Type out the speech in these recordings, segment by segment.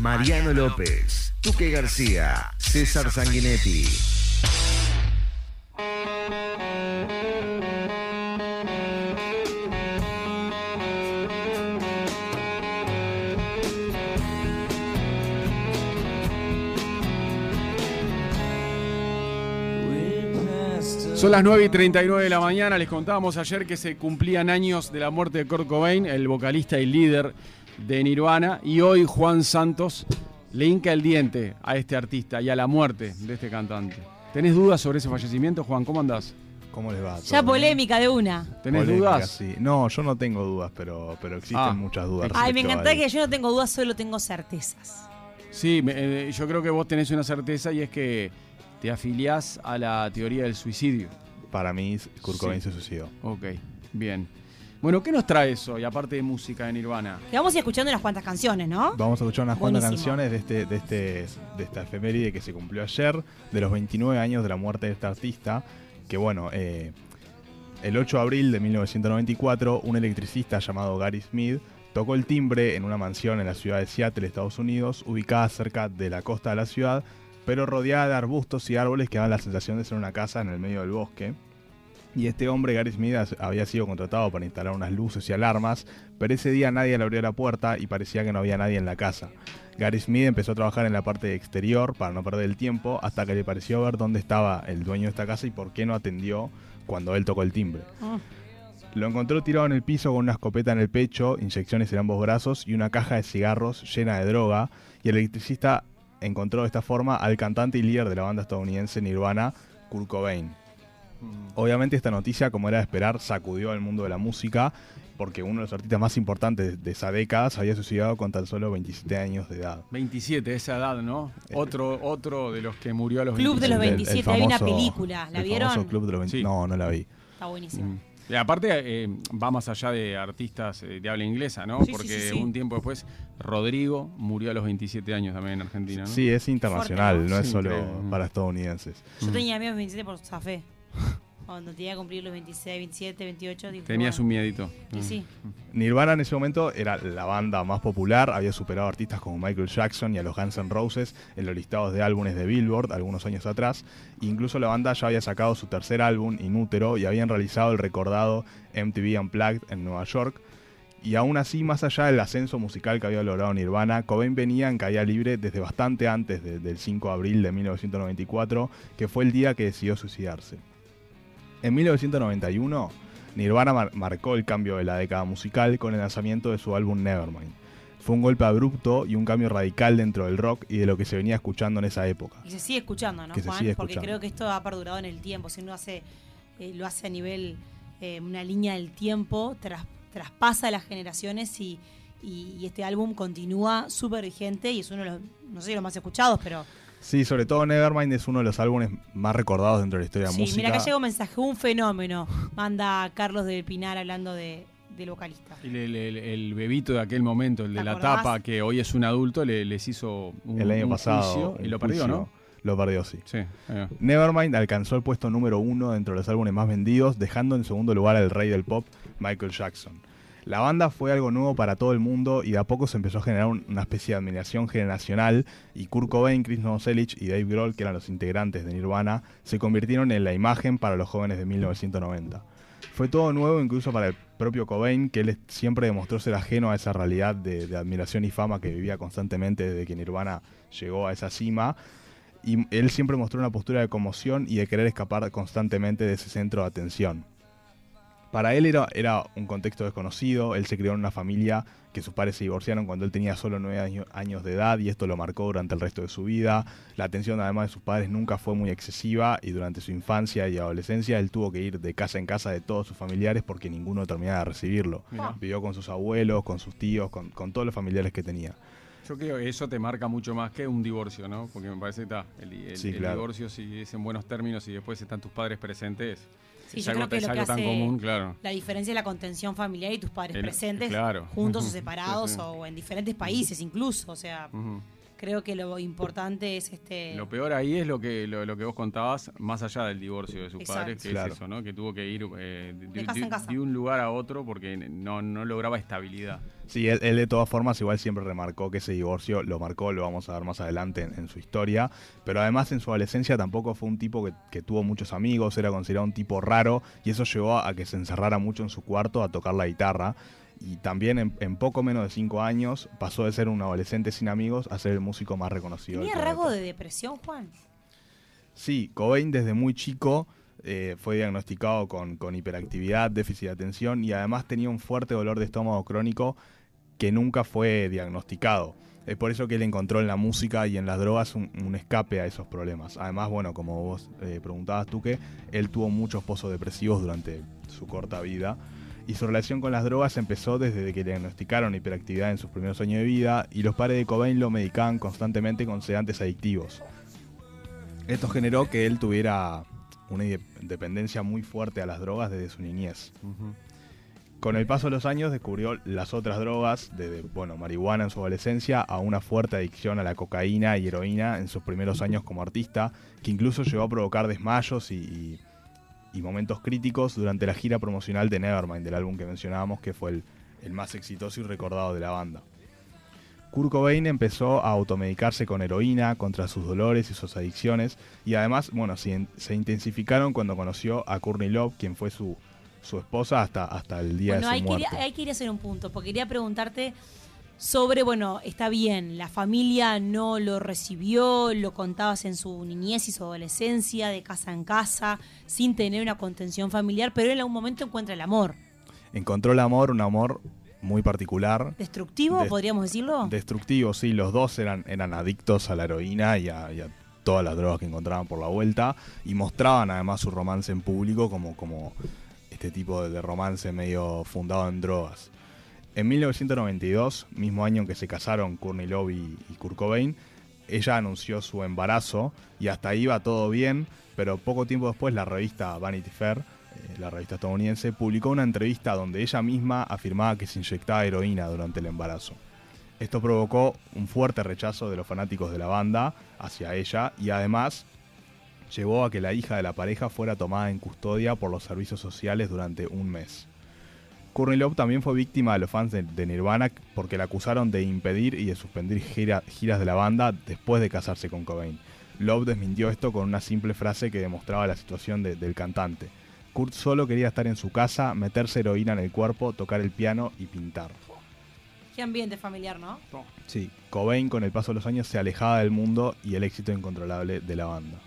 Mariano López, Tuque García, César Sanguinetti. Son las 9 y 39 de la mañana. Les contábamos ayer que se cumplían años de la muerte de Kurt Cobain, el vocalista y líder de Nirvana. Y hoy Juan Santos le hinca el diente a este artista y a la muerte de este cantante. ¿Tenés dudas sobre ese fallecimiento, Juan? ¿Cómo andás? ¿Cómo les va? Ya polémica de una. ¿Tenés Polémica, dudas? sí. No, yo no tengo dudas, pero, pero existen Ah. muchas dudas. Ay, me encanta que yo no tengo dudas, solo tengo certezas. Sí, me- eh, yo creo que vos tenés una certeza y es que te afiliás a la teoría del suicidio. Para mí, Kurt Sí. Cobain se suicidó. Ok, bien. Bueno, ¿qué nos trae eso? Y aparte de música de Nirvana. Que vamos a ir escuchando unas cuantas canciones, ¿no? Vamos a escuchar unas cuantas canciones de, este, de, este, de esta efeméride que se cumplió ayer, de los 29 años de la muerte de este artista, que bueno, eh, el 8 de abril de 1994, un electricista llamado Gary Smith tocó el timbre en una mansión en la ciudad de Seattle, Estados Unidos, ubicada cerca de la costa de la ciudad, pero rodeada de arbustos y árboles que daban la sensación de ser una casa en el medio del bosque. Y este hombre, Gary Smith, había sido contratado para instalar unas luces y alarmas, pero ese día nadie le abrió la puerta y parecía que no había nadie en la casa. Gary Smith empezó a trabajar en la parte exterior para no perder el tiempo, hasta que le pareció ver dónde estaba el dueño de esta casa y por qué no atendió cuando él tocó el timbre. Mm. Lo encontró tirado en el piso con una escopeta en el pecho, inyecciones en ambos brazos y una caja de cigarros llena de droga, y el electricista encontró de esta forma al cantante y líder de la banda estadounidense Nirvana, Kurt Cobain. Obviamente esta noticia, como era de esperar, sacudió al mundo de la música, porque uno de los artistas más importantes de esa década se había suicidado con tan solo 27 años de edad. 27, esa edad, ¿no? Eh, Otro, otro de los que murió a los Club de los 27. El- el 27, hay una famoso- película, ¿la el vieron? famoso Club de los 20 Sí. No, no la vi. Está buenísimo. Mm. Y aparte eh, va más allá de artistas eh, de habla inglesa, ¿no? Sí, Porque sí, sí. un tiempo después Rodrigo murió a los 27 años también en Argentina, ¿no? Sí, es internacional, Fuerte, ¿no? es solo increíble. para estadounidenses. Yo tenía amigos 27 por Zafé. Cuando tenía que cumplir los 26, 27, 28, dije, Tenías un miedito. y Mm. sí. Nirvana en ese momento era la banda más popular, había superado a artistas como Michael Jackson y a los Guns N' Roses en los listados de álbumes de Billboard algunos años atrás. Incluso la banda ya había sacado su tercer álbum, Inútero, y habían realizado el recordado MTV Unplugged en Nueva York. Y aún así, más allá del ascenso musical que había logrado Nirvana, Cobain venía en caída libre desde bastante antes de- del 5 de abril de 1994, que fue el día que decidió suicidarse. En 1991, Nirvana mar- marcó el cambio de la década musical con el lanzamiento de su álbum Nevermind. Fue un golpe abrupto y un cambio radical dentro del rock y de lo que se venía escuchando en esa época. Y se sigue escuchando, ¿no, Que Juan? Porque creo que esto ha perdurado en el tiempo. Si uno hace, eh, lo hace a nivel, eh, una línea del tiempo, tras- traspasa las generaciones y, y- y este álbum continúa súper vigente y es uno de los, no sé si los más escuchados, pero Sí, sobre todo Nevermind es uno de los álbumes más recordados dentro de la historia de la sí, música. mira, acá llega un mensaje, un fenómeno. Manda Carlos del Pinar hablando de, del vocalista. El, el- el- el bebito de aquel momento, el de ¿Te la acordás? tapa, que hoy es un adulto, le- les hizo un, El año un pasado. juicio y lo perdió, juicio. ¿no? Lo perdió, sí. Sí. Nevermind alcanzó el puesto número uno dentro de los álbumes más vendidos, dejando en segundo lugar al rey del pop, Michael Jackson. La banda fue algo nuevo para todo el mundo y de a poco se empezó a generar un- una especie de admiración generacional y Kurt Cobain, Chris Novoselic y Dave Grohl, que eran los integrantes de Nirvana, se convirtieron en la imagen para los jóvenes de 1990. Fue todo nuevo incluso para el propio Cobain, que él siempre demostró ser ajeno a esa realidad de, de admiración y fama que vivía constantemente desde que Nirvana llegó a esa cima y él siempre mostró una postura de conmoción y de querer escapar constantemente de ese centro de atención. Para él era, era un contexto desconocido, él se crió en una familia que sus padres se divorciaron cuando él tenía solo nueve año- años de edad y esto lo marcó durante el resto de su vida. La atención además de sus padres nunca fue muy excesiva y durante su infancia y adolescencia él tuvo que ir de casa en casa de todos sus familiares porque ninguno terminaba de recibirlo. Mirá. Vivió con sus abuelos, con sus tíos, con, con todos los familiares que tenía. Yo creo que eso te marca mucho más que un divorcio, ¿no? Porque me parece que está, el, el- Sí, el claro. divorcio, si es en buenos términos y después están tus padres presentes, Sí, es yo algo, creo que lo que tan hace común, claro. La diferencia es la contención familiar y tus padres El- presentes, claro. juntos o separados Sí, sí. o en diferentes países incluso. O sea. Creo que lo importante es este... Lo peor ahí es lo que lo, lo que vos contabas, más allá del divorcio de sus Exacto. padres, que Claro. es eso, ¿no? Que tuvo que ir eh, de, De casa de- en casa. de un lugar a otro porque no, no lograba estabilidad. Sí, él, él de todas formas igual siempre remarcó que ese divorcio lo marcó, lo vamos a ver más adelante en, en su historia, pero además en su adolescencia tampoco fue un tipo que, que tuvo muchos amigos, era considerado un tipo raro y eso llevó a que se encerrara mucho en su cuarto a tocar la guitarra y también en, en poco menos de cinco años pasó de ser un adolescente sin amigos a ser el músico más reconocido. ¿Tenía rasgo de depresión, Juan? Sí, Cobain desde muy chico eh, fue diagnosticado con, con hiperactividad, déficit de atención y además tenía un fuerte dolor de estómago crónico que nunca fue diagnosticado. Es por eso que él encontró en la música y en las drogas un, un escape a esos problemas. Además, bueno, como vos eh, preguntabas tú, que él tuvo muchos pozos depresivos durante su corta vida. Y su relación con las drogas empezó desde que le diagnosticaron hiperactividad en sus primeros años de vida y los padres de Cobain lo medicaban constantemente con sedantes adictivos. Esto generó que él tuviera una dependencia muy fuerte a las drogas desde su niñez. Con el paso de los años descubrió las otras drogas, desde bueno, marihuana en su adolescencia a una fuerte adicción a la cocaína y heroína en sus primeros años como artista, que incluso llegó a provocar desmayos y, y- y momentos críticos durante la gira promocional de Nevermind, del álbum que mencionábamos, que fue el, el más exitoso y recordado de la banda. Kurt Cobain empezó a automedicarse con heroína contra sus dolores y sus adicciones y además, bueno, se, se intensificaron cuando conoció a Courtney Love, quien fue su, su esposa hasta, hasta el día Bueno, de su quería, muerte. ahí quería hacer un punto, porque quería preguntarte sobre, bueno, está bien, la familia no lo recibió, lo contabas en su niñez y su adolescencia, de casa en casa, sin tener una contención familiar, pero él en algún momento encuentra el amor. Encontró el amor, un amor muy particular, ¿Destructivo, Des- podríamos decirlo? destructivo, sí, los dos eran, eran adictos a la heroína y a, y a todas las drogas que encontraban por la vuelta y mostraban además su romance en público como, como este tipo de, de romance medio fundado en drogas. En 1992, mismo año en que se casaron Courtney Love y, y Kurt Cobain, ella anunció su embarazo y hasta ahí iba todo bien, pero poco tiempo después la revista Vanity Fair, eh, la revista estadounidense, publicó una entrevista donde ella misma afirmaba que se inyectaba heroína durante el embarazo. Esto provocó un fuerte rechazo de los fanáticos de la banda hacia ella y además llevó a que la hija de la pareja fuera tomada en custodia por los servicios sociales durante un mes. Courtney Love también fue víctima de los fans de, de Nirvana porque la acusaron de impedir y de suspender gira- giras de la banda después de casarse con Cobain. Love desmintió esto con una simple frase que demostraba la situación de- del cantante. Kurt solo quería estar en su casa, meterse heroína en el cuerpo, tocar el piano y pintar. Qué ambiente familiar, ¿no? Sí, Cobain con el paso de los años se alejaba del mundo y el éxito incontrolable de la banda.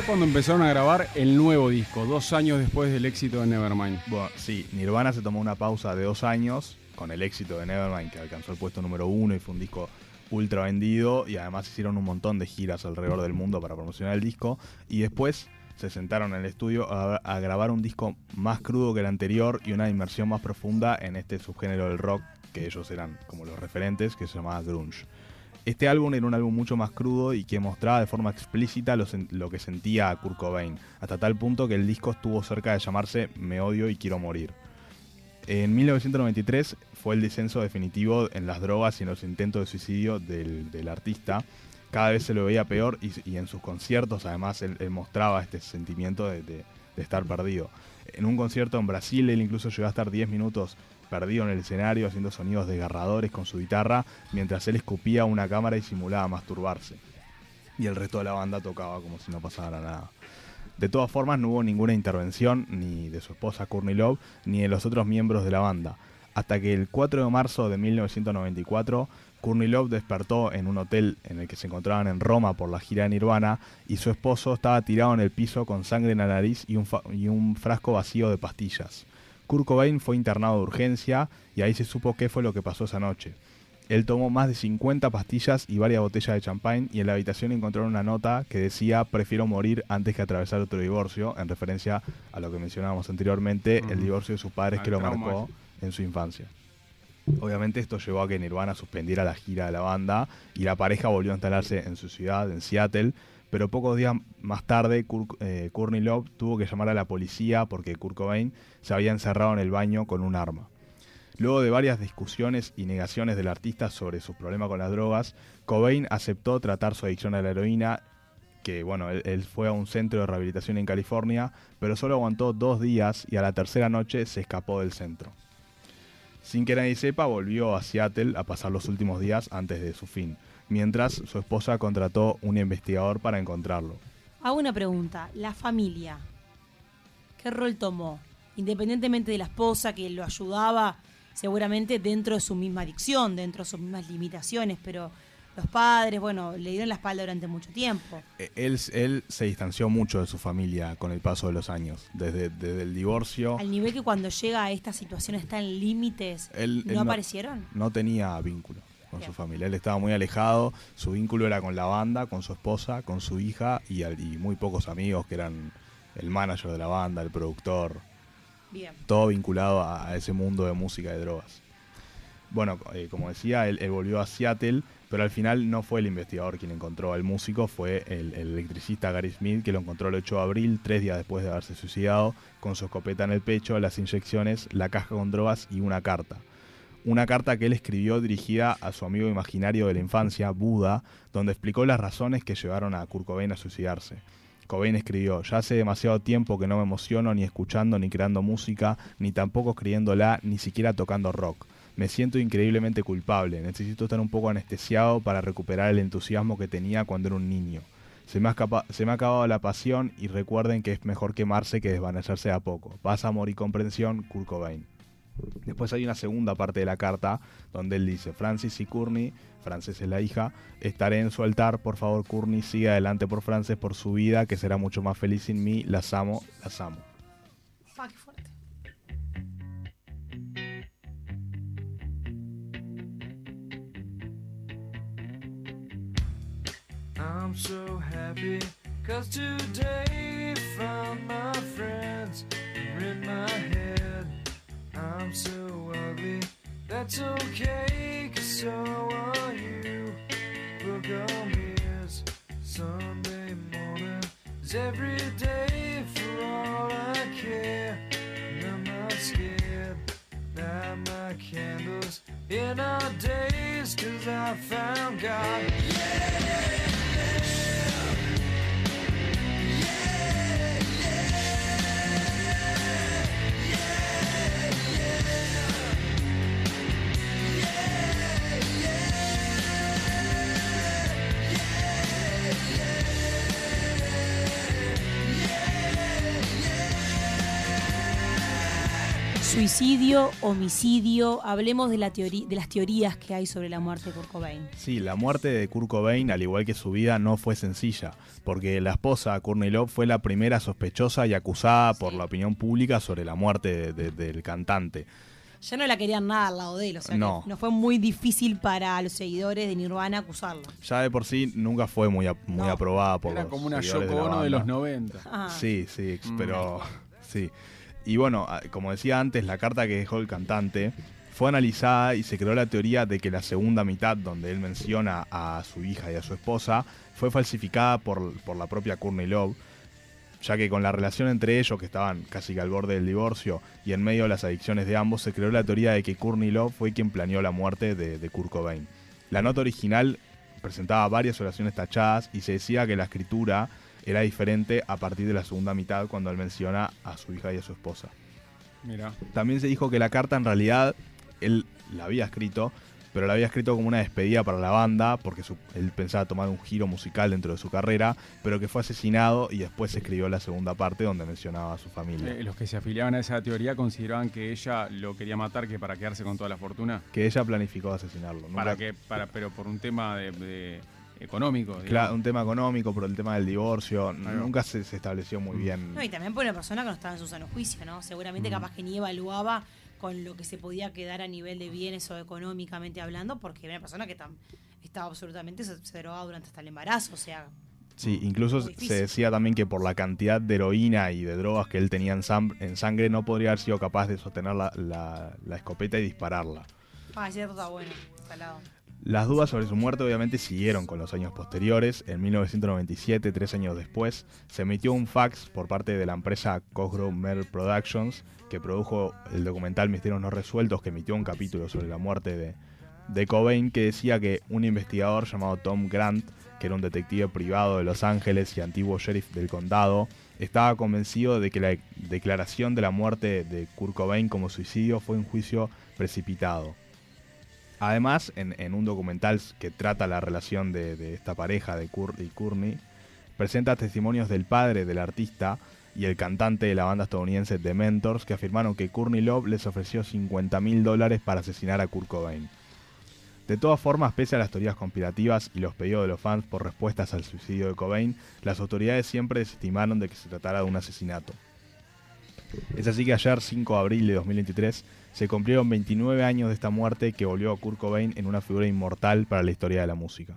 ¿Qué pasó cuando empezaron a grabar el nuevo disco, dos años después del éxito de Nevermind? Bueno, sí, Nirvana se tomó una pausa de dos años con el éxito de Nevermind, que alcanzó el puesto número uno y fue un disco ultra vendido. Y además hicieron un montón de giras alrededor del mundo para promocionar el disco. Y después se sentaron en el estudio a, a grabar un disco más crudo que el anterior y una inmersión más profunda en este subgénero del rock que ellos eran como los referentes, que se llamaba grunge. Este álbum era un álbum mucho más crudo y que mostraba de forma explícita lo, que sentía Kurt Cobain, hasta tal punto que el disco estuvo cerca de llamarse Me odio y quiero morir. En 1993 fue el descenso definitivo en las drogas y en los intentos de suicidio del, artista. Cada vez se lo veía peor y, en sus conciertos además él, mostraba este sentimiento de, de- de estar perdido. En un concierto en Brasil él incluso llegó a estar 10 minutos perdido en el escenario haciendo sonidos desgarradores con su guitarra mientras él escupía una cámara y simulaba masturbarse. Y el resto de la banda tocaba como si no pasara nada. De todas formas, no hubo ninguna intervención ni de su esposa Courtney Love ni de los otros miembros de la banda. Hasta que el 4 de marzo de 1994, Courtney Love despertó en un hotel en el que se encontraban en Roma por la gira de Nirvana y su esposo estaba tirado en el piso con sangre en la nariz y un, y un frasco vacío de pastillas. Kurt Cobain fue internado de urgencia y ahí se supo qué fue lo que pasó esa noche. Él tomó más de 50 pastillas y varias botellas de champán y en la habitación encontraron una nota que decía prefiero morir antes que atravesar otro divorcio, en referencia a lo que mencionábamos anteriormente, el divorcio de sus padres Al que lo marcó en su infancia. Obviamente esto llevó a que Nirvana suspendiera la gira de la banda y la pareja volvió a instalarse en su ciudad, en Seattle, pero pocos días más tarde eh, Courtney Love tuvo que llamar a la policía porque Kurt Cobain se había encerrado en el baño con un arma. Luego de varias discusiones y negaciones del artista sobre sus problemas con las drogas, Cobain aceptó tratar su adicción a la heroína, que bueno, él, él fue a un centro de rehabilitación en California, pero solo aguantó dos días y a la tercera noche se escapó del centro. Sin que nadie sepa, volvió a Seattle a pasar los últimos días antes de su fin, mientras su esposa contrató un investigador para encontrarlo. Hago una pregunta. La familia, ¿qué rol tomó? Independientemente de la esposa que lo ayudaba, seguramente dentro de su misma adicción, dentro de sus mismas limitaciones, pero los padres, bueno, le dieron la espalda durante mucho tiempo. Eh, Él, él se distanció mucho de su familia con el paso de los años, desde, desde el divorcio. Al nivel que cuando llega a estas situaciones tan límites, Él- ¿no, él aparecieron? No tenía vínculo con Bien. su familia. Él estaba muy alejado. Su vínculo era con la banda, con su esposa, con su hija y, muy pocos amigos que eran el manager de la banda, el productor. Bien. Todo vinculado a, a ese mundo de música y drogas. Bueno, eh, como decía, él, él volvió a Seattle, pero al final no fue el investigador quien encontró al músico, fue el, el electricista Gary Smith que lo encontró el 8 de abril, tres días después de haberse suicidado, con su escopeta en el pecho, las inyecciones, la caja con drogas y una carta. Una carta que él escribió dirigida a su amigo imaginario de la infancia, Buda, donde explicó las razones que llevaron a Kurt Cobain a suicidarse. Cobain escribió, ya hace demasiado tiempo que no me emociono ni escuchando ni creando música, ni tampoco escribiéndola, ni siquiera tocando rock. Me siento increíblemente culpable, necesito estar un poco anestesiado para recuperar el entusiasmo que tenía cuando era un niño. Se me, ha se me ha acabado la pasión y recuerden que es mejor quemarse que desvanecerse a poco. Paz, amor y comprensión, Kurt Cobain. Después hay una segunda parte de la carta donde él dice, Francis y Courtney, Frances es la hija, estaré en su altar, por favor Courtney, siga adelante por Frances, por su vida, que será mucho más feliz sin mí, las amo, las amo. Fuerte. I'm so happy cause today found my friends are in my head. I'm so ugly, that's okay cause so are you. Look on mirrors, Sunday morning is every day for all I care. And I'm not scared, light my candles in our days cause I found God. Suicidio, homicidio, hablemos de, la teoría, de las teorías que hay sobre la muerte de Kurt Cobain. Sí, la muerte de Kurt Cobain, al igual que su vida, no fue sencilla, porque la esposa, Courtney Love, fue la primera sospechosa y acusada por la opinión pública sobre la muerte de- de- del cantante. Ya no la querían nada al lado de él, o sea No. que no fue muy difícil para los seguidores de Nirvana acusarlo. Ya de por sí nunca fue muy, ap- muy No. aprobada por Era los como una Yoko de de los 90. Ah, Sí, sí, Mm. pero sí. Y bueno, a- como decía antes, la carta que dejó el cantante fue analizada y se creó la teoría de que la segunda mitad, donde él menciona a su hija y a su esposa, fue falsificada por, por la propia Courtney Love. ya que con la relación entre ellos, que estaban casi que al borde del divorcio, y en medio de las adicciones de ambos, se creó la teoría de que Courtney Love fue quien planeó la muerte de, de Kurt Cobain. La nota original presentaba varias oraciones tachadas y se decía que la escritura era diferente a partir de la segunda mitad cuando él menciona a su hija y a su esposa. Mira. También se dijo que la carta en realidad él la había escrito, pero la había escrito como una despedida para la banda, porque su- él pensaba tomar un giro musical dentro de su carrera, pero que fue asesinado y después se escribió la segunda parte donde mencionaba a su familia. Eh, los que se afiliaban a esa teoría consideraban que ella lo quería matar que para quedarse con toda la fortuna. Que ella planificó asesinarlo. Para que, para, pero por un tema de, de- económico. digamos. Claro, un tema económico, por el tema del divorcio, nunca se, se estableció muy bien. No, y también por una persona que no estaba en su sano juicio, ¿no? Seguramente Mm. capaz que ni evaluaba con lo que se podía quedar a nivel de bienes o económicamente hablando, porque era una persona que tam- estaba absolutamente drogaba durante hasta el embarazo, o sea, Sí, incluso se decía también que por la cantidad de heroína y de drogas que él tenía en, sam- en sangre no podría haber sido capaz de sostener la, la- la escopeta y dispararla. ah, cierto, está bueno, salado. Las dudas sobre su muerte obviamente siguieron con los años posteriores. En 1997, tres años después, se emitió un fax por parte de la empresa Cosgrove Productions que produjo el documental Misterios No Resueltos, que emitió un capítulo sobre la muerte de, de Cobain, que decía que un investigador llamado Tom Grant, que era un detective privado de Los Ángeles y antiguo sheriff del condado, estaba convencido de que la declaración de la muerte de Kurt Cobain como suicidio fue un juicio precipitado. Además, en, un documental que trata la relación de, de esta pareja de Kurt y Courtney, presenta testimonios del padre del artista y el cantante de la banda estadounidense The Mentors que afirmaron que Courtney Love les ofreció 50 mil dólares para asesinar a Kurt Cobain. De todas formas, pese a las teorías conspirativas y los pedidos de los fans por respuestas al suicidio de Cobain, las autoridades siempre desestimaron de que se tratara de un asesinato. Es así que ayer, 5 de abril de 2023, se cumplieron 29 años de esta muerte que volvió a Kurt Cobain en una figura inmortal para la historia de la música.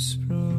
sprout.